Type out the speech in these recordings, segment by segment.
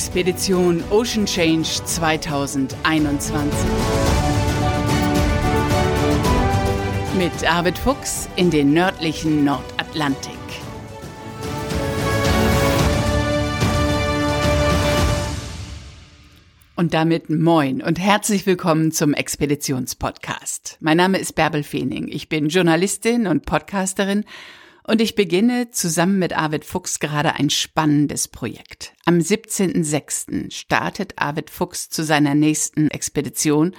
Expedition Ocean Change 2021. Mit Arvid Fuchs in den nördlichen Nordatlantik. Und damit moin und herzlich willkommen zum Expeditionspodcast. Mein Name ist Bärbel Feening. Ich bin Journalistin und Podcasterin und ich beginne zusammen mit Arvid Fuchs gerade ein spannendes Projekt. Am 17.06. startet Arvid Fuchs zu seiner nächsten Expedition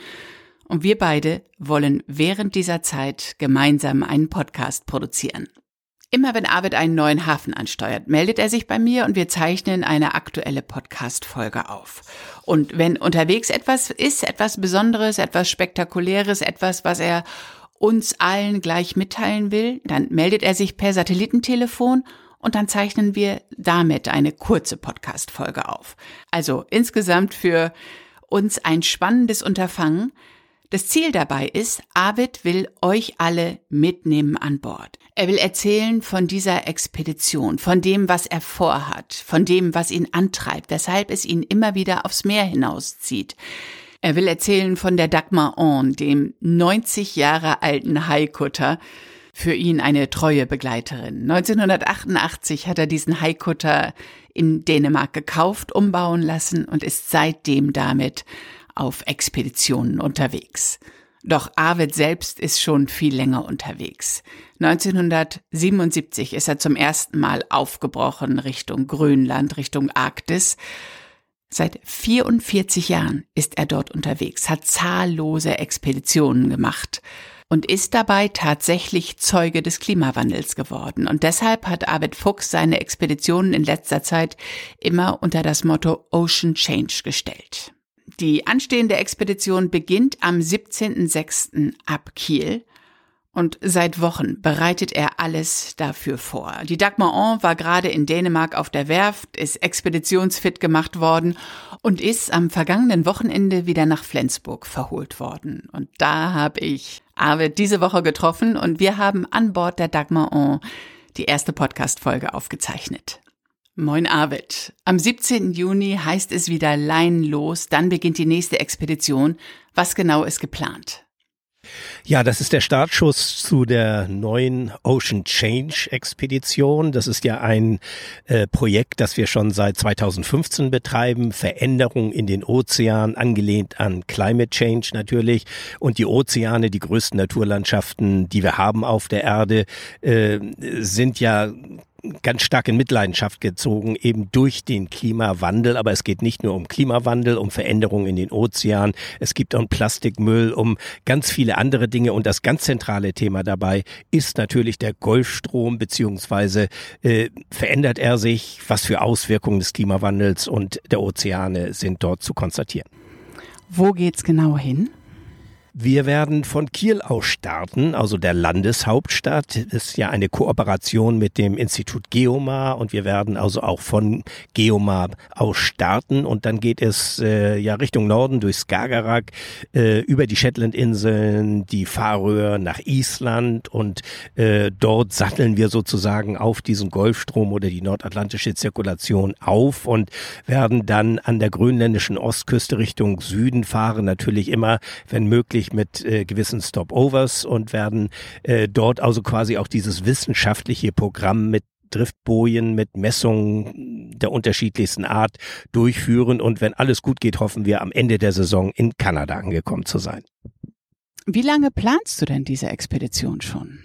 und wir beide wollen während dieser Zeit gemeinsam einen Podcast produzieren. Immer wenn Arvid einen neuen Hafen ansteuert, meldet er sich bei mir und wir zeichnen eine aktuelle Podcast-Folge auf. Und wenn unterwegs etwas ist, etwas Besonderes, etwas Spektakuläres, etwas, was er uns allen gleich mitteilen will, dann meldet er sich per Satellitentelefon und dann zeichnen wir damit eine kurze Podcast-Folge auf. Also insgesamt für uns ein spannendes Unterfangen, das Ziel dabei ist, Arvid will euch alle mitnehmen an Bord. Er will erzählen von dieser Expedition, von dem, was er vorhat, von dem, was ihn antreibt, weshalb es ihn immer wieder aufs Meer hinauszieht. Er will erzählen von der Dagmar On, dem 90 Jahre alten Haikutter, für ihn eine treue Begleiterin. 1988 hat er diesen Haikutter in Dänemark gekauft, umbauen lassen und ist seitdem damit auf Expeditionen unterwegs. Doch Arvid selbst ist schon viel länger unterwegs. 1977 ist er zum ersten Mal aufgebrochen Richtung Grönland, Richtung Arktis. Seit 44 Jahren ist er dort unterwegs, hat zahllose Expeditionen gemacht und ist dabei tatsächlich Zeuge des Klimawandels geworden. Und deshalb hat Arvid Fuchs seine Expeditionen in letzter Zeit immer unter das Motto Ocean Change gestellt. Die anstehende Expedition beginnt am 17.06. ab Kiel und seit Wochen bereitet er alles dafür vor. Die Dagmar On war gerade in Dänemark auf der Werft, ist expeditionsfit gemacht worden und ist am vergangenen Wochenende wieder nach Flensburg verholt worden. Und da habe ich Arvid diese Woche getroffen und wir haben an Bord der Dagmar On die erste Podcast-Folge aufgezeichnet. Moin Arvid. Am 17. Juni heißt es wieder Leinen los, dann beginnt die nächste Expedition. Was genau ist geplant? Ja, das ist der Startschuss zu der neuen Ocean Change Expedition. Das ist ja ein äh, Projekt, das wir schon seit 2015 betreiben. Veränderung in den Ozeanen, angelehnt an Climate Change natürlich. Und die Ozeane, die größten Naturlandschaften, die wir haben auf der Erde, äh, sind ja ganz stark in Mitleidenschaft gezogen, eben durch den Klimawandel. Aber es geht nicht nur um Klimawandel, um Veränderungen in den Ozeanen. Es gibt auch Plastikmüll, um ganz viele andere Dinge. Und das ganz zentrale Thema dabei ist natürlich der Golfstrom, beziehungsweise äh, verändert er sich, was für Auswirkungen des Klimawandels und der Ozeane sind dort zu konstatieren. Wo geht's genau hin? Wir werden von Kiel aus starten, also der Landeshauptstadt. Das ist ja eine Kooperation mit dem Institut Geomar und wir werden also auch von Geomar aus starten. Und dann geht es äh, ja Richtung Norden durch Skagerrak, äh, über die Shetlandinseln, die Färöer nach Island. Und äh, dort satteln wir sozusagen auf diesen Golfstrom oder die nordatlantische Zirkulation auf und werden dann an der grönländischen Ostküste Richtung Süden fahren, natürlich immer, wenn möglich mit äh, gewissen Stopovers und werden äh, dort also quasi auch dieses wissenschaftliche Programm mit Driftbojen mit Messungen der unterschiedlichsten Art durchführen. Und wenn alles gut geht, hoffen wir am Ende der Saison in Kanada angekommen zu sein. Wie lange planst du denn diese Expedition schon?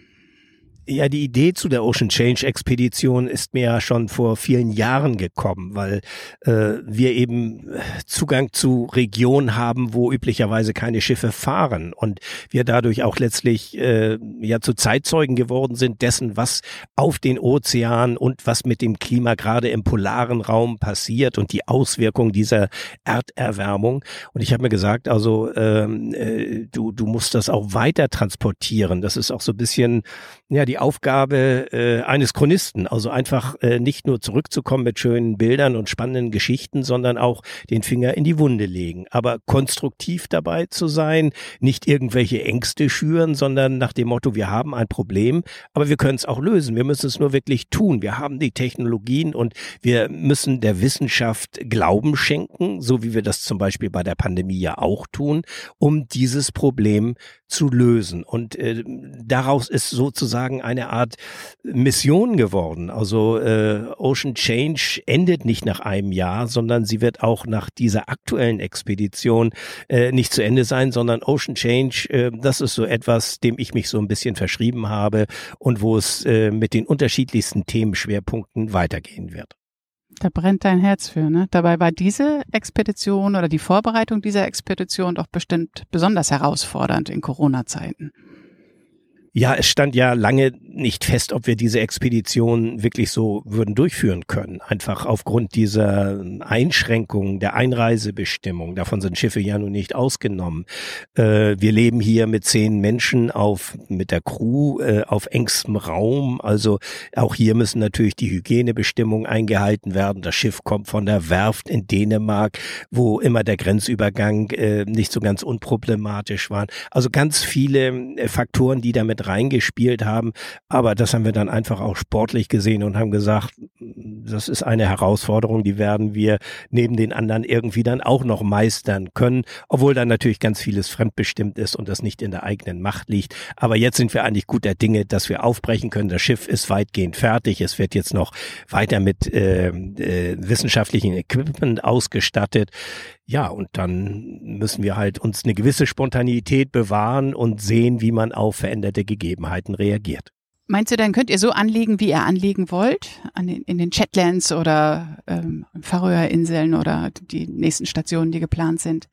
Ja, die Idee zu der Ocean Change Expedition ist mir ja schon vor vielen Jahren gekommen, weil äh, wir eben Zugang zu Regionen haben, wo üblicherweise keine Schiffe fahren und wir dadurch auch letztlich äh, ja zu Zeitzeugen geworden sind dessen, was auf den Ozean und was mit dem Klima gerade im polaren Raum passiert und die Auswirkungen dieser Erderwärmung. Und ich habe mir gesagt, also ähm, äh, du du musst das auch weiter transportieren. Das ist auch so ein bisschen ja die die Aufgabe äh, eines Chronisten, also einfach äh, nicht nur zurückzukommen mit schönen Bildern und spannenden Geschichten, sondern auch den Finger in die Wunde legen, aber konstruktiv dabei zu sein, nicht irgendwelche Ängste schüren, sondern nach dem Motto, wir haben ein Problem, aber wir können es auch lösen. Wir müssen es nur wirklich tun. Wir haben die Technologien und wir müssen der Wissenschaft Glauben schenken, so wie wir das zum Beispiel bei der Pandemie ja auch tun, um dieses Problem zu lösen. Und äh, daraus ist sozusagen eine Art Mission geworden. Also äh, Ocean Change endet nicht nach einem Jahr, sondern sie wird auch nach dieser aktuellen Expedition äh, nicht zu Ende sein, sondern Ocean Change, äh, das ist so etwas, dem ich mich so ein bisschen verschrieben habe und wo es äh, mit den unterschiedlichsten Themenschwerpunkten weitergehen wird. Da brennt dein Herz für, ne? Dabei war diese Expedition oder die Vorbereitung dieser Expedition doch bestimmt besonders herausfordernd in Corona-Zeiten. Ja, es stand ja lange nicht fest, ob wir diese Expedition wirklich so würden durchführen können. Einfach aufgrund dieser Einschränkungen der Einreisebestimmung. Davon sind Schiffe ja nun nicht ausgenommen. Äh, wir leben hier mit zehn Menschen auf, mit der Crew äh, auf engstem Raum. Also auch hier müssen natürlich die Hygienebestimmungen eingehalten werden. Das Schiff kommt von der Werft in Dänemark, wo immer der Grenzübergang äh, nicht so ganz unproblematisch war. Also ganz viele Faktoren, die damit reingespielt haben. Aber das haben wir dann einfach auch sportlich gesehen und haben gesagt, das ist eine Herausforderung, die werden wir neben den anderen irgendwie dann auch noch meistern können, obwohl dann natürlich ganz vieles fremdbestimmt ist und das nicht in der eigenen Macht liegt. Aber jetzt sind wir eigentlich guter Dinge, dass wir aufbrechen können. Das Schiff ist weitgehend fertig. Es wird jetzt noch weiter mit äh, äh, wissenschaftlichen Equipment ausgestattet. Ja, und dann müssen wir halt uns eine gewisse Spontanität bewahren und sehen, wie man auf veränderte Gegebenheiten reagiert. Meinst du, dann könnt ihr so anlegen, wie ihr anlegen wollt, an den, in den Chatlands oder ähm, Färöerinseln oder die nächsten Stationen, die geplant sind?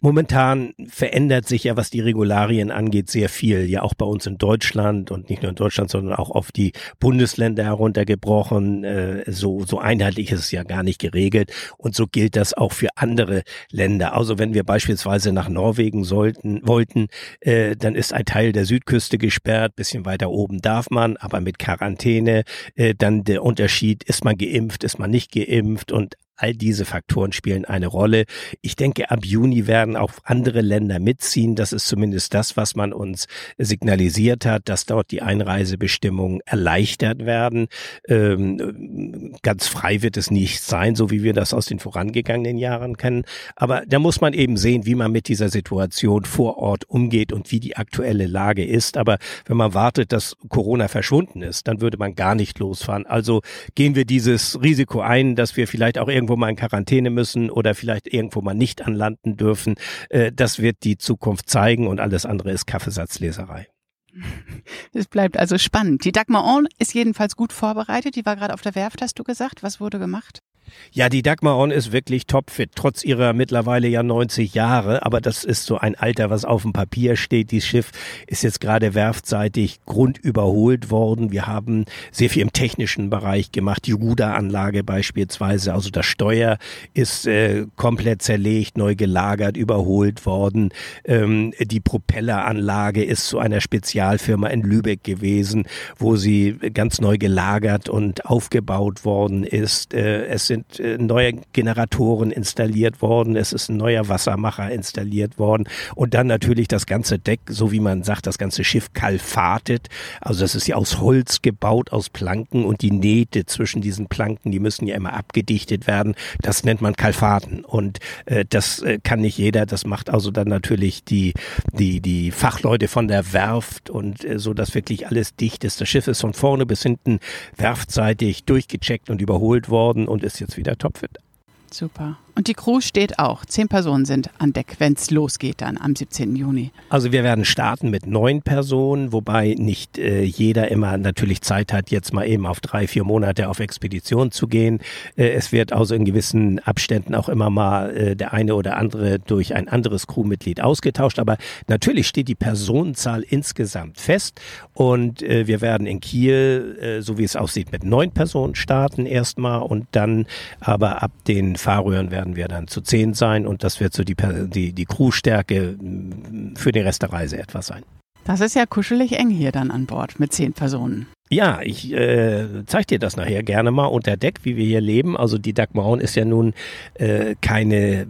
Momentan verändert sich ja, was die Regularien angeht, sehr viel. Ja, auch bei uns in Deutschland und nicht nur in Deutschland, sondern auch auf die Bundesländer heruntergebrochen. Äh, so, so einheitlich ist es ja gar nicht geregelt. Und so gilt das auch für andere Länder. Also wenn wir beispielsweise nach Norwegen sollten, wollten, äh, dann ist ein Teil der Südküste gesperrt. Bisschen weiter oben darf man, aber mit Quarantäne. Äh, dann der Unterschied, ist man geimpft, ist man nicht geimpft und All diese Faktoren spielen eine Rolle. Ich denke, ab Juni werden auch andere Länder mitziehen. Das ist zumindest das, was man uns signalisiert hat, dass dort die Einreisebestimmungen erleichtert werden. Ähm, ganz frei wird es nicht sein, so wie wir das aus den vorangegangenen Jahren kennen. Aber da muss man eben sehen, wie man mit dieser Situation vor Ort umgeht und wie die aktuelle Lage ist. Aber wenn man wartet, dass Corona verschwunden ist, dann würde man gar nicht losfahren. Also gehen wir dieses Risiko ein, dass wir vielleicht auch irgendwie irgendwo mal in Quarantäne müssen oder vielleicht irgendwo mal nicht anlanden dürfen. Äh, das wird die Zukunft zeigen und alles andere ist Kaffeesatzleserei. Es bleibt also spannend. Die Dagmar On ist jedenfalls gut vorbereitet. Die war gerade auf der Werft, hast du gesagt. Was wurde gemacht? Ja, die Dagmar On ist wirklich topfit, trotz ihrer mittlerweile ja 90 Jahre. Aber das ist so ein Alter, was auf dem Papier steht. Dieses Schiff ist jetzt gerade werftseitig grundüberholt worden. Wir haben sehr viel im technischen Bereich gemacht. Die Ruderanlage beispielsweise, also das Steuer ist äh, komplett zerlegt, neu gelagert, überholt worden. Ähm, die Propelleranlage ist zu einer Spezialfirma in Lübeck gewesen, wo sie ganz neu gelagert und aufgebaut worden ist. Äh, es sind sind äh, neue Generatoren installiert worden, es ist ein neuer Wassermacher installiert worden und dann natürlich das ganze Deck, so wie man sagt, das ganze Schiff kalfatet. Also das ist ja aus Holz gebaut, aus Planken und die Nähte zwischen diesen Planken, die müssen ja immer abgedichtet werden. Das nennt man Kalfaten und äh, das äh, kann nicht jeder. Das macht also dann natürlich die die die Fachleute von der Werft und äh, so, dass wirklich alles dicht ist. Das Schiff ist von vorne bis hinten werftseitig durchgecheckt und überholt worden und ist jetzt wieder topfit. Super. Und die Crew steht auch. Zehn Personen sind an Deck, wenn es losgeht dann am 17. Juni. Also wir werden starten mit neun Personen, wobei nicht äh, jeder immer natürlich Zeit hat, jetzt mal eben auf drei, vier Monate auf Expedition zu gehen. Äh, es wird also in gewissen Abständen auch immer mal äh, der eine oder andere durch ein anderes Crewmitglied ausgetauscht. Aber natürlich steht die Personenzahl insgesamt fest und äh, wir werden in Kiel, äh, so wie es aussieht, mit neun Personen starten erstmal und dann aber ab den Fahrröhren werden werden wir dann zu zehn sein und das wird so die, die, die Crewstärke für den Rest der Reise etwas sein. Das ist ja kuschelig eng hier dann an Bord mit zehn Personen. Ja, ich äh, zeige dir das nachher gerne mal unter Deck, wie wir hier leben. Also die Dagmaron ist ja nun äh, keine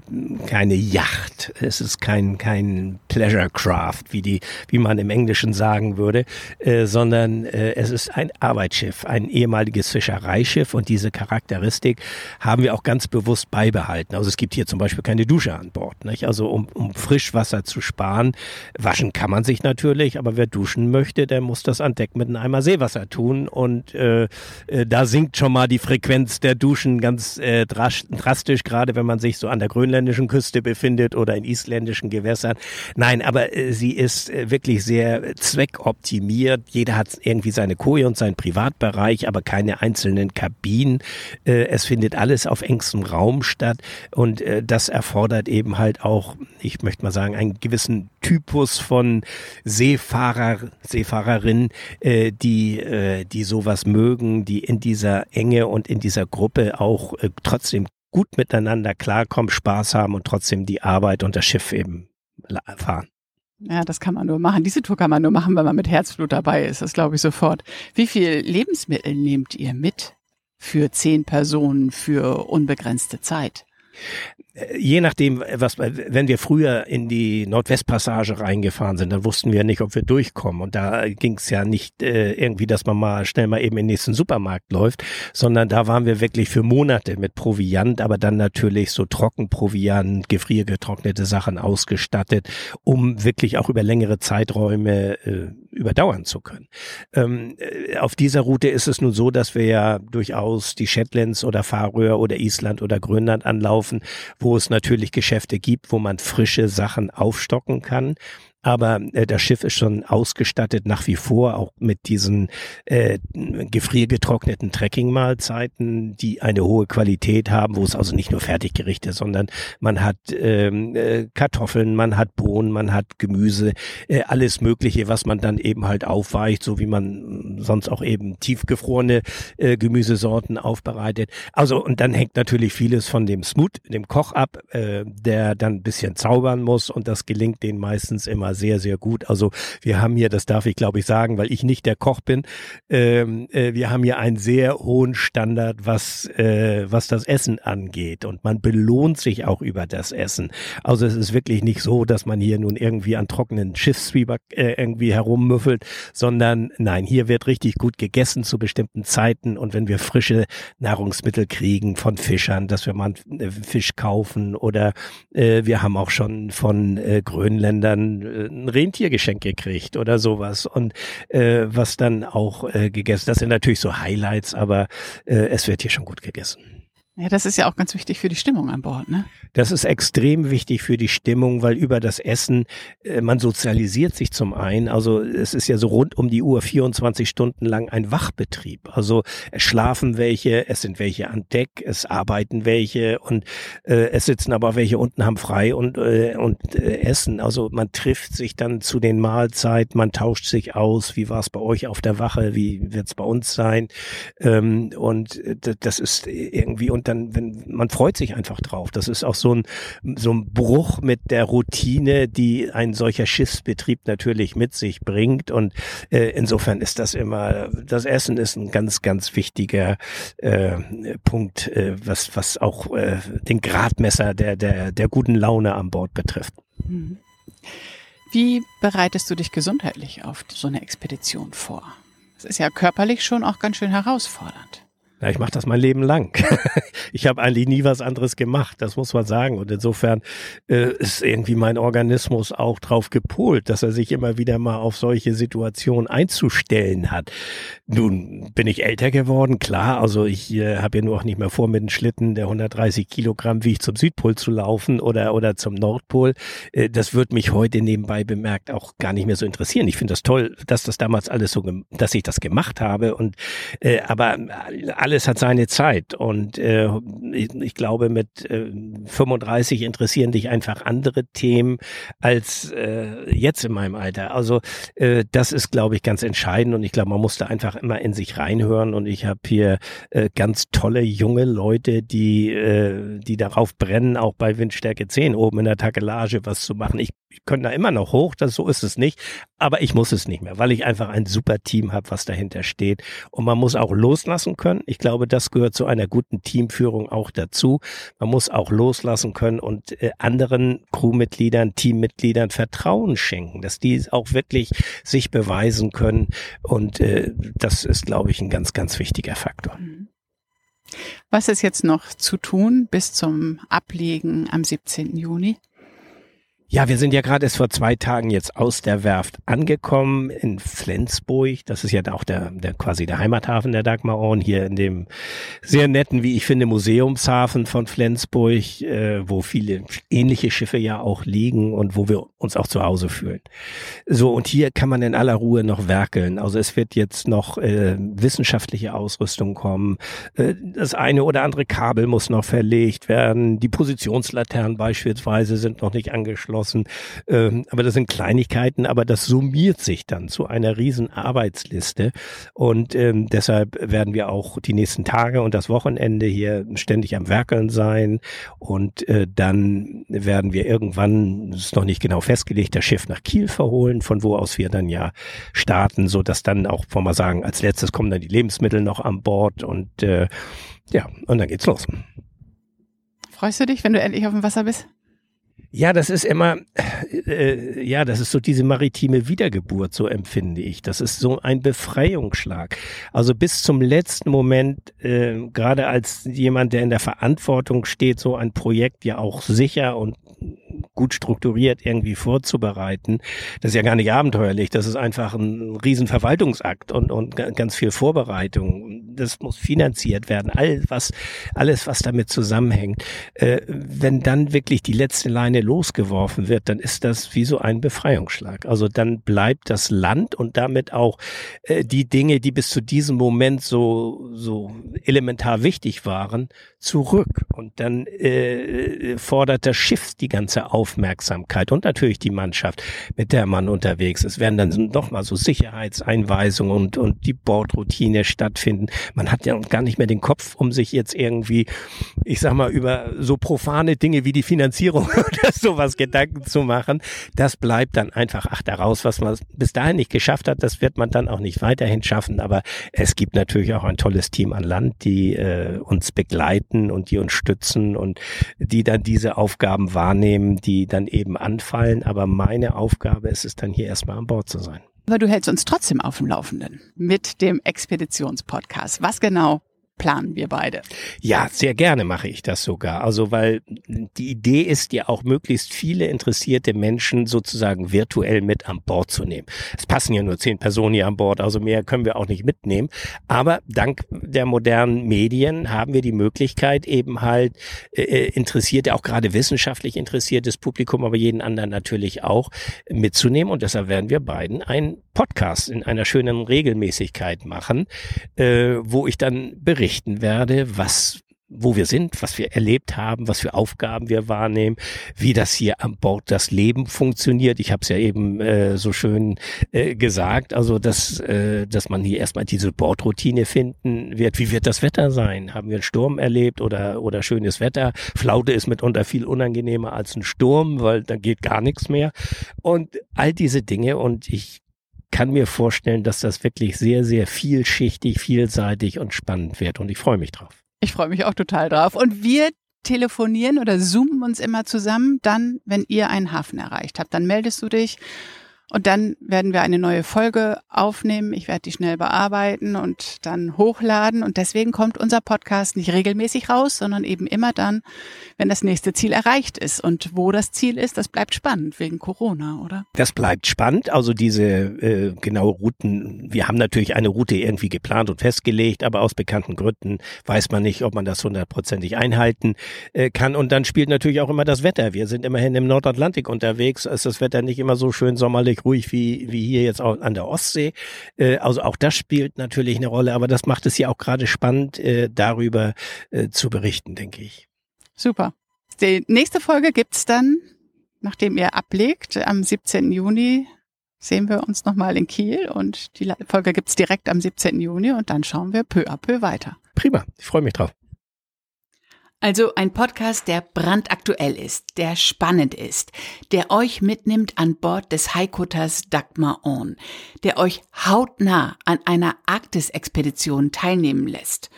keine Yacht. Es ist kein kein Pleasure Craft, wie die wie man im Englischen sagen würde, äh, sondern äh, es ist ein Arbeitsschiff, ein ehemaliges Fischereischiff und diese Charakteristik haben wir auch ganz bewusst beibehalten. Also es gibt hier zum Beispiel keine Dusche an Bord, nicht? Also um, um Frischwasser zu sparen, waschen kann man sich natürlich, aber wer duschen möchte, der muss das an Deck mit einem Eimer Seewasser tun und äh, äh, da sinkt schon mal die Frequenz der Duschen ganz äh, drastisch, gerade wenn man sich so an der grönländischen Küste befindet oder in isländischen Gewässern. Nein, aber äh, sie ist äh, wirklich sehr zweckoptimiert. Jeder hat irgendwie seine Koje und seinen Privatbereich, aber keine einzelnen Kabinen. Äh, es findet alles auf engstem Raum statt und äh, das erfordert eben halt auch, ich möchte mal sagen, einen gewissen Typus von Seefahrer, Seefahrerin, äh, die äh, äh, die sowas mögen, die in dieser Enge und in dieser Gruppe auch äh, trotzdem gut miteinander klarkommen, Spaß haben und trotzdem die Arbeit und das Schiff eben fahren. Ja, das kann man nur machen. Diese Tour kann man nur machen, wenn man mit Herzblut dabei ist. Das glaube ich sofort. Wie viel Lebensmittel nehmt ihr mit für zehn Personen für unbegrenzte Zeit? Je nachdem, was, wenn wir früher in die Nordwestpassage reingefahren sind, dann wussten wir nicht, ob wir durchkommen. Und da ging es ja nicht äh, irgendwie, dass man mal schnell mal eben in den nächsten Supermarkt läuft, sondern da waren wir wirklich für Monate mit Proviant, aber dann natürlich so Trockenproviant, gefriergetrocknete Sachen ausgestattet, um wirklich auch über längere Zeiträume äh, überdauern zu können. Ähm, äh, auf dieser Route ist es nun so, dass wir ja durchaus die Shetlands oder Färöer oder Island oder Grönland anlaufen, wo es natürlich Geschäfte gibt, wo man frische Sachen aufstocken kann aber äh, das Schiff ist schon ausgestattet nach wie vor auch mit diesen äh, gefriergetrockneten Trekkingmahlzeiten, die eine hohe Qualität haben, wo es also nicht nur Fertiggerichte, sondern man hat ähm, äh, Kartoffeln, man hat Bohnen, man hat Gemüse, äh, alles Mögliche, was man dann eben halt aufweicht, so wie man sonst auch eben tiefgefrorene äh, Gemüsesorten aufbereitet. Also und dann hängt natürlich vieles von dem Smooth, dem Koch ab, äh, der dann ein bisschen zaubern muss und das gelingt den meistens immer immer sehr, sehr gut. Also wir haben hier, das darf ich glaube ich sagen, weil ich nicht der Koch bin, ähm, äh, wir haben hier einen sehr hohen Standard, was, äh, was das Essen angeht. Und man belohnt sich auch über das Essen. Also es ist wirklich nicht so, dass man hier nun irgendwie an trockenen Schiffszwieback äh, irgendwie herummüffelt, sondern nein, hier wird richtig gut gegessen zu bestimmten Zeiten. Und wenn wir frische Nahrungsmittel kriegen von Fischern, dass wir mal einen äh, Fisch kaufen oder äh, wir haben auch schon von äh, Grönländern ein Rentiergeschenk gekriegt oder sowas und äh, was dann auch äh, gegessen. Das sind natürlich so Highlights, aber äh, es wird hier schon gut gegessen. Ja, das ist ja auch ganz wichtig für die Stimmung an Bord, ne? Das ist extrem wichtig für die Stimmung, weil über das Essen, äh, man sozialisiert sich zum einen. Also es ist ja so rund um die Uhr 24 Stunden lang ein Wachbetrieb. Also es schlafen welche, es sind welche an Deck, es arbeiten welche und äh, es sitzen aber welche unten haben frei und, äh, und äh, essen. Also man trifft sich dann zu den Mahlzeiten, man tauscht sich aus. Wie war es bei euch auf der Wache? Wie wird es bei uns sein? Ähm, und äh, das ist irgendwie und dann, wenn, man freut sich einfach drauf. Das ist auch so ein, so ein Bruch mit der Routine, die ein solcher Schiffsbetrieb natürlich mit sich bringt. Und äh, insofern ist das immer, das Essen ist ein ganz, ganz wichtiger äh, Punkt, äh, was, was auch äh, den Gradmesser der, der, der guten Laune an Bord betrifft. Mhm. Wie bereitest du dich gesundheitlich auf so eine Expedition vor? Es ist ja körperlich schon auch ganz schön herausfordernd. Ja, ich mache das mein Leben lang. ich habe eigentlich nie was anderes gemacht, das muss man sagen. Und insofern äh, ist irgendwie mein Organismus auch drauf gepolt, dass er sich immer wieder mal auf solche Situationen einzustellen hat. Nun bin ich älter geworden, klar. Also ich äh, habe ja nur auch nicht mehr vor, mit einem Schlitten, der 130 Kilogramm wiegt, zum Südpol zu laufen oder oder zum Nordpol. Äh, das wird mich heute nebenbei bemerkt auch gar nicht mehr so interessieren. Ich finde das toll, dass das damals alles so, dass ich das gemacht habe. Und äh, aber alles hat seine Zeit und äh, ich, ich, glaube, mit äh, 35 interessieren dich einfach andere Themen als äh, jetzt in meinem Alter. Also äh, das ist, glaube ich, ganz entscheidend und ich glaube, man muss da einfach immer in sich reinhören und ich habe hier äh, ganz tolle junge Leute, die, äh, die darauf brennen, auch bei Windstärke 10 oben in der Takelage was zu machen. Ich, ich könnte da immer noch hoch, das so ist es nicht, aber ich muss es nicht mehr, weil ich einfach ein super Team habe, was dahinter steht und man muss auch loslassen können. Ich glaube, das gehört zu einer guten Teamführung auch dazu. Man muss auch loslassen können und äh, anderen Crewmitgliedern, Teammitgliedern Vertrauen schenken, dass die auch wirklich sich beweisen können. Und äh, das ist, glaube ich, ein ganz, ganz wichtiger Faktor. Mhm. Was ist jetzt noch zu tun bis zum Ablegen am 17. Juni? Ja, wir sind ja gerade erst vor zwei Tagen jetzt aus der Werft angekommen in Flensburg. Das ist ja auch der, der quasi der Heimathafen der Dagmar Ohren hier in dem sehr netten, wie ich finde, Museumshafen von Flensburg, äh, wo viele ähnliche Schiffe ja auch liegen und wo wir uns auch zu Hause fühlen. So, und hier kann man in aller Ruhe noch werkeln. Also es wird jetzt noch äh, wissenschaftliche Ausrüstung kommen. Äh, das eine oder andere Kabel muss noch verlegt werden. Die Positionslaternen beispielsweise sind noch nicht angeschlossen abgeschlossen. Ähm, aber das sind Kleinigkeiten, aber das summiert sich dann zu einer riesen Arbeitsliste. Und ähm, deshalb werden wir auch die nächsten Tage und das Wochenende hier ständig am Werkeln sein. Und äh, dann werden wir irgendwann, das ist noch nicht genau festgelegt, das Schiff nach Kiel verholen, von wo aus wir dann ja starten, so dass dann auch, wollen wir sagen, als letztes kommen dann die Lebensmittel noch an Bord und äh, ja, und dann geht's los. Freust du dich, wenn du endlich auf dem Wasser bist? Ja, das ist immer, äh, ja, das ist so diese maritime Wiedergeburt, so empfinde ich. Das ist so ein Befreiungsschlag. Also bis zum letzten Moment, äh, gerade als jemand, der in der Verantwortung steht, so ein Projekt ja auch sicher und gut strukturiert irgendwie vorzubereiten. Das ist ja gar nicht abenteuerlich. Das ist einfach ein Riesenverwaltungsakt und, und ganz viel Vorbereitung. Das muss finanziert werden. Alles, was, alles, was damit zusammenhängt. Äh, wenn dann wirklich die letzte Leine losgeworfen wird, dann ist das wie so ein Befreiungsschlag. Also dann bleibt das Land und damit auch äh, die Dinge, die bis zu diesem Moment so, so elementar wichtig waren, zurück. Und dann äh, fordert das Schiff die ganze Aufmerksamkeit und natürlich die Mannschaft, mit der man unterwegs ist. Werden dann nochmal so Sicherheitseinweisungen und, und die Bordroutine stattfinden. Man hat ja gar nicht mehr den Kopf, um sich jetzt irgendwie, ich sag mal, über so profane Dinge wie die Finanzierung oder sowas Gedanken zu machen. Das bleibt dann einfach, ach, daraus, was man bis dahin nicht geschafft hat, das wird man dann auch nicht weiterhin schaffen. Aber es gibt natürlich auch ein tolles Team an Land, die äh, uns begleiten und die uns stützen und die dann diese Aufgaben wahrnehmen, die dann eben anfallen. Aber meine Aufgabe ist es dann hier erstmal an Bord zu sein. Aber du hältst uns trotzdem auf dem Laufenden mit dem Expeditionspodcast. Was genau planen wir beide. Ja, sehr gerne mache ich das sogar. Also, weil die Idee ist ja auch möglichst viele interessierte Menschen sozusagen virtuell mit an Bord zu nehmen. Es passen ja nur zehn Personen hier an Bord, also mehr können wir auch nicht mitnehmen. Aber dank der modernen Medien haben wir die Möglichkeit eben halt äh, äh interessierte, auch gerade wissenschaftlich interessiertes Publikum, aber jeden anderen natürlich auch mitzunehmen. Und deshalb werden wir beiden einen Podcast in einer schönen Regelmäßigkeit machen, äh, wo ich dann berichte berichten werde, was wo wir sind, was wir erlebt haben, was für Aufgaben wir wahrnehmen, wie das hier an Bord das Leben funktioniert. Ich habe es ja eben äh, so schön äh, gesagt, also dass, äh, dass man hier erstmal diese Bordroutine finden wird. Wie wird das Wetter sein? Haben wir einen Sturm erlebt oder, oder schönes Wetter? Flaute ist mitunter viel unangenehmer als ein Sturm, weil da geht gar nichts mehr. Und all diese Dinge und ich kann mir vorstellen, dass das wirklich sehr, sehr vielschichtig, vielseitig und spannend wird und ich freue mich drauf. Ich freue mich auch total drauf. Und wir telefonieren oder zoomen uns immer zusammen, dann, wenn ihr einen Hafen erreicht habt. Dann meldest du dich und dann werden wir eine neue Folge aufnehmen. Ich werde die schnell bearbeiten und dann hochladen. Und deswegen kommt unser Podcast nicht regelmäßig raus, sondern eben immer dann, wenn das nächste Ziel erreicht ist. Und wo das Ziel ist, das bleibt spannend wegen Corona, oder? Das bleibt spannend. Also diese äh, genaue Routen, wir haben natürlich eine Route irgendwie geplant und festgelegt, aber aus bekannten Gründen weiß man nicht, ob man das hundertprozentig einhalten äh, kann. Und dann spielt natürlich auch immer das Wetter. Wir sind immerhin im Nordatlantik unterwegs. Ist das Wetter nicht immer so schön sommerlich völlig ruhig wie, wie hier jetzt auch an der Ostsee. Äh, also auch das spielt natürlich eine Rolle, aber das macht es ja auch gerade spannend, äh, darüber äh, zu berichten, denke ich. Super. Die nächste Folge gibt's dann, nachdem ihr ablegt, am 17. Juni sehen wir uns nochmal in Kiel und die Folge gibt's direkt am 17. Juni und dann schauen wir peu à peu weiter. Prima, ich freue mich drauf. Also ein Podcast, der brandaktuell ist, der spannend ist, der euch mitnimmt an Bord des Haikutters Dagmar On, der euch hautnah an einer Arktis-Expedition teilnehmen lässt.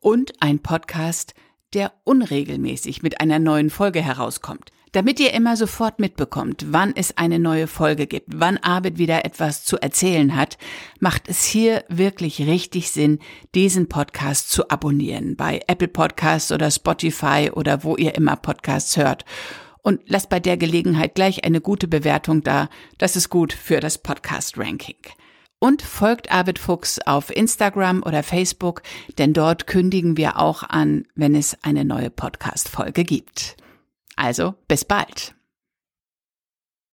Und ein Podcast, der unregelmäßig mit einer neuen Folge herauskommt. Damit ihr immer sofort mitbekommt, wann es eine neue Folge gibt, wann Arvid wieder etwas zu erzählen hat, macht es hier wirklich richtig Sinn, diesen Podcast zu abonnieren bei Apple Podcasts oder Spotify oder wo ihr immer Podcasts hört. Und lasst bei der Gelegenheit gleich eine gute Bewertung da. Das ist gut für das Podcast-Ranking. Und folgt Arvid Fuchs auf Instagram oder Facebook, denn dort kündigen wir auch an, wenn es eine neue Podcast-Folge gibt. Also bis bald.